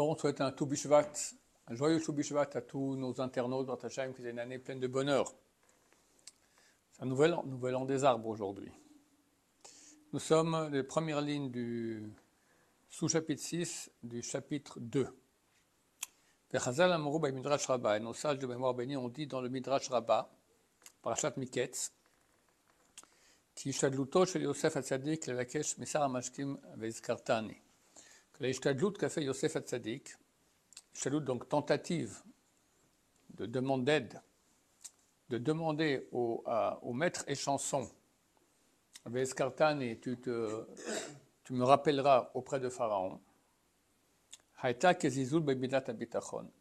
bon, on souhaite un tout un joyeux tout à tous nos internautes dans Tachem, qui est une année pleine de bonheur. C'est un nouvel an, nouvel an des arbres aujourd'hui. Nous sommes les premières lignes du sous-chapitre 6 du chapitre 2. By Midrash Rabbah, et nos sages de mémoire bénie ont dit dans le Midrash Rabbah, Parashat Miketz, Ki Shadluto Shel Yosef Atzadik Lelakesh Misar Amashkim Vezkartani. L'hishtadlout qu'a fait Yosef Hatzadik, hishtadlout donc tentative de demande d'aide, de demander au, maître et chanson, Vezkartani, tu, me rappelleras auprès de Pharaon.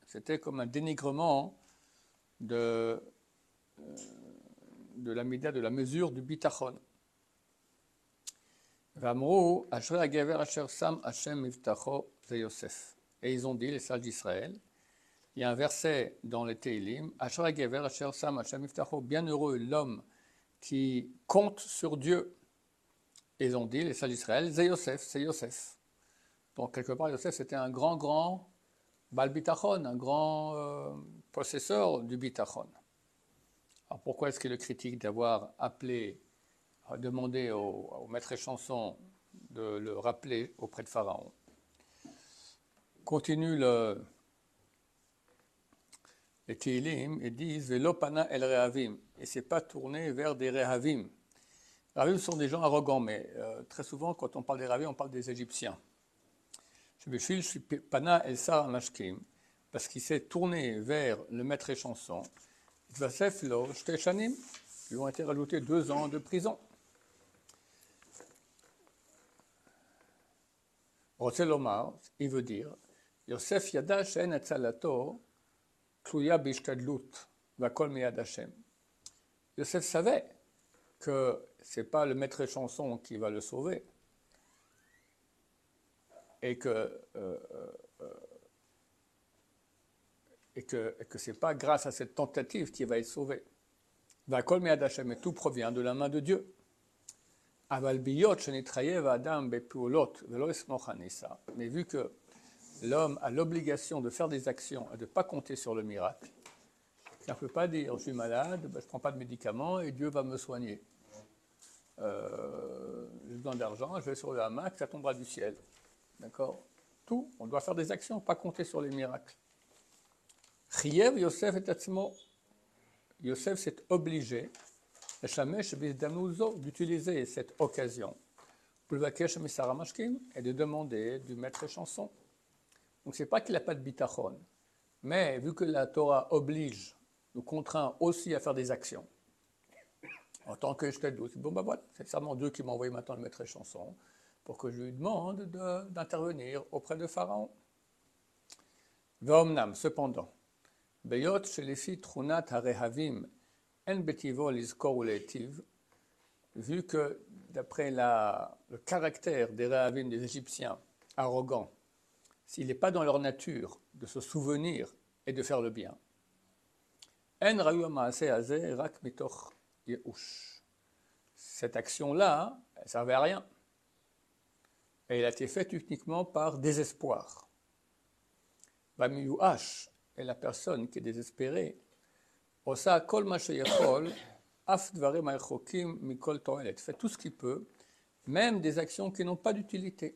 C'était comme un dénigrement de, la de la mesure du bitachon. Et ils ont dit, les sages d'Israël, il y a un verset dans les Teilim, bienheureux l'homme qui compte sur Dieu. Et ils ont dit, les sages d'Israël, c'est Yosef. Donc, quelque part, Yosef, c'était un grand, grand Bal Bitachon, un grand euh, possesseur du Bitachon. Alors, pourquoi est-ce qu'il le critique d'avoir appelé, demandé au, au maître chanson de le rappeler auprès de Pharaon Continue le, les Tehillim et disent Velopana el Rehavim. Et c'est pas tourné vers des Rehavim. Rehavim sont des gens arrogants, mais euh, très souvent, quand on parle des Rehavim, on parle des Égyptiens. Je me suis Pana el Sar Mashkim, parce qu'il s'est tourné vers le maître et chanson. Vasef lo Shteshanim, lui ont été rajoutés deux ans de prison. Veut dire Yosef yada she'en etzalato tluya bishtadlut vakol miyad Hashem. Yosef savait que ce n'est pas le maître chanson qui va le sauver et que, euh, euh, ce n'est pas grâce à cette tentative qu'il va être sauvé. Vakol miyad Hashem, et tout provient de la main de Dieu. Mais vu que l'homme a l'obligation de faire des actions et de ne pas compter sur le miracle, il ne peut pas dire je suis malade, ben, je ne prends pas de médicaments et Dieu va me soigner. Euh, j'ai besoin d'argent, je vais sur le hamac, ça tombera du ciel. D'accord? Tout, on doit faire des actions, pas compter sur les miracles. Chiev Yosef et. Yosef s'est obligé, d'utiliser cette occasion et de demander du maître chanson. Donc c'est pas qu'il n'a pas de bitachon, mais vu que la Torah oblige, nous contraint aussi à faire des actions. En tant que je douce, bon ben voilà, c'est seulement Dieu qui m'a envoyé maintenant le maître chanson pour que je lui demande d'intervenir auprès de Pharaon. V'omnam, cependant, beyot shelefi trunat harehavim vu que d'après le caractère des rehavim des Égyptiens, arrogants, s'il n'est pas dans leur nature de se souvenir et de faire le bien, Cette action-là, elle ne servait à rien. Et elle a été faite uniquement par désespoir. Bamiyuash est la personne qui est désespérée. Fait tout ce qu'il peut, même des actions qui n'ont pas d'utilité.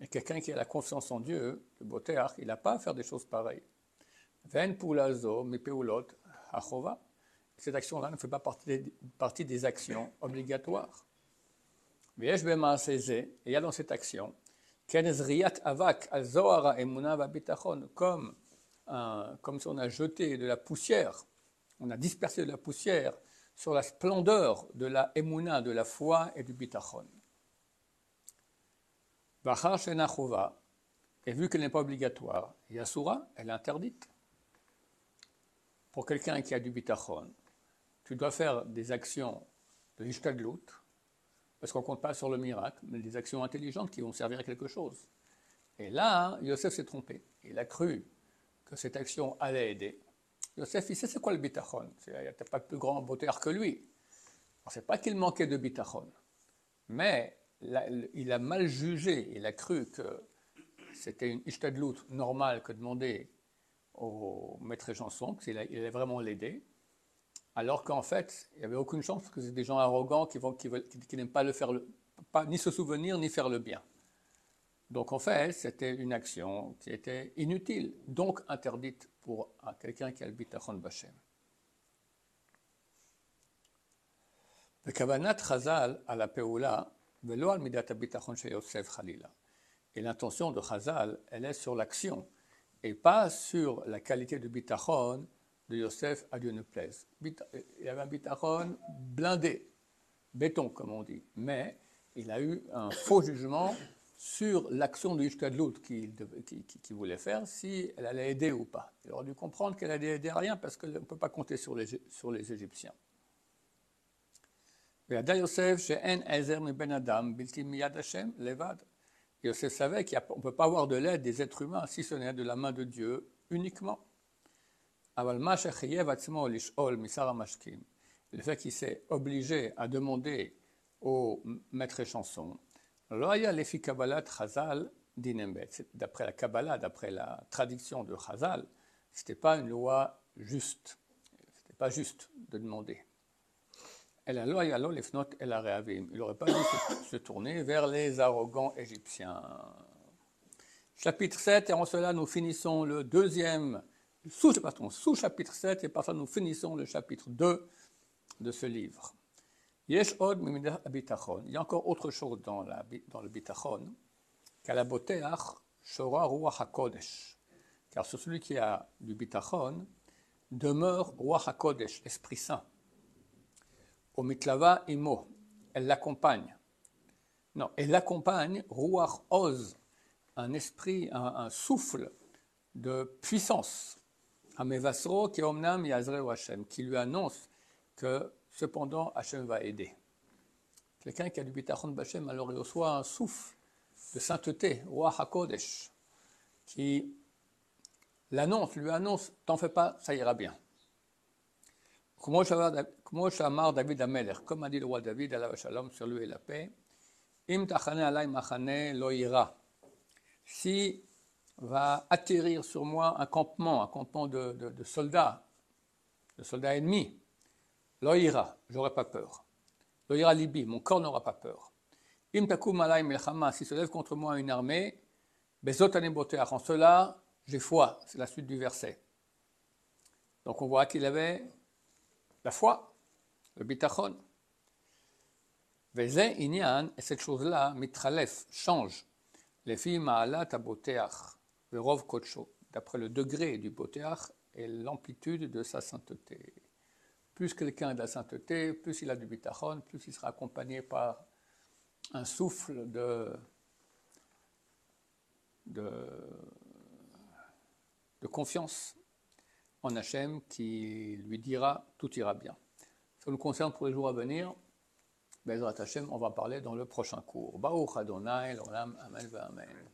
Et quelqu'un qui a la confiance en Dieu, le boteach, il n'a pas à faire des choses pareilles. Ven achova cette action-là ne fait pas partie des, actions obligatoires. Et il y a dans cette action, comme, un, comme si on a jeté de la poussière, on a dispersé de la poussière sur la splendeur de la emuna, de la foi et du bitachon. Et vu qu'elle n'est pas obligatoire, Yasura, elle est interdite. Pour quelqu'un qui a du bitachon, tu dois faire des actions de l'ishtadlout, parce qu'on ne compte pas sur le miracle, mais des actions intelligentes qui vont servir à quelque chose. Et là, Yosef s'est trompé. Il a cru que cette action allait aider. Yosef, il sait c'est quoi le bitachon. Il n'y a pas plus grand beauté que lui. On ne sait pas qu'il manquait de bitachon. Mais il a mal jugé, il a cru que c'était une ishtadlout normale que demander au maître chanson, qu'il allait vraiment l'aider, alors qu'en fait, il n'y avait aucune chance parce que c'est des gens arrogants qui, n'aiment pas le faire, ni se souvenir, ni faire le bien. Donc en fait, c'était une action qui était inutile, donc interdite pour quelqu'un qui a le bitachon bachem. Le kavanat chazal à la peoula, velo al midat chez Yosef Khalila. Et l'intention de Chazal, elle est sur l'action et pas sur la qualité de bitachon de Yosef à Dieu ne plaise. Il y avait un bitachon blindé, béton comme on dit, mais il a eu un faux jugement sur l'action de Ishkadlout qu'il qui, voulait faire, si elle allait aider ou pas. Il aurait dû comprendre qu'elle allait aider à rien parce qu'on ne peut pas compter sur les, sur les Égyptiens. Yosef savait qu'on ne peut pas avoir de l'aide des êtres humains si ce n'est de la main de Dieu uniquement. Le fait qu'il s'est obligé à demander au maître chanson, d'après la Kabbalah, d'après la traduction de Chazal, ce n'était pas une loi juste. Ce n'était pas juste de demander. Il n'aurait pas dû se tourner vers les arrogants égyptiens. Chapitre 7, et en cela nous finissons le deuxième, sous-chapitre 7, et par ça nous finissons le chapitre 2 de ce livre. Il y a encore autre chose dans, la, dans le bitachon. Car celui qui a du bitachon demeure ruach hakodesh, Esprit Saint. Au mitlava imo, elle l'accompagne. Non, elle l'accompagne, ruach oz, un esprit, un, souffle de puissance. Amevasro qui omnam yazre Hashem, qui lui annonce que cependant Hachem va aider. Quelqu'un qui a du bitachon Bachem, alors il reçoit un souffle de sainteté, roi HaKodesh, qui l'annonce, lui annonce T'en fais pas, ça ira bien. David Ameler, comme a dit le roi David, Allah Shalom, sur lui et la paix, Im alay machane lo ira. Si va atterrir sur moi un campement, un campement de, de soldats, de soldats ennemis, Loïra, j'aurai pas peur. Loïra libi, mon corps n'aura pas peur. Im takum melchama, si se lève contre moi une armée, bezot en cela, j'ai foi. C'est la suite du verset. Donc on voit qu'il avait la foi, le bitachon. Veze inyan, et cette chose-là, mitralef, change. Les filles ma'alat verov kocho, d'après le degré du boteach et l'amplitude de sa sainteté. Plus quelqu'un a de la sainteté, plus il a du bitachon, plus il sera accompagné par un souffle de, de, confiance en Hachem qui lui dira tout ira bien. Ça nous concerne pour les jours à venir. Bezrat Hachem, on va parler dans le prochain cours. Baruch Adonai, Amen, Amen.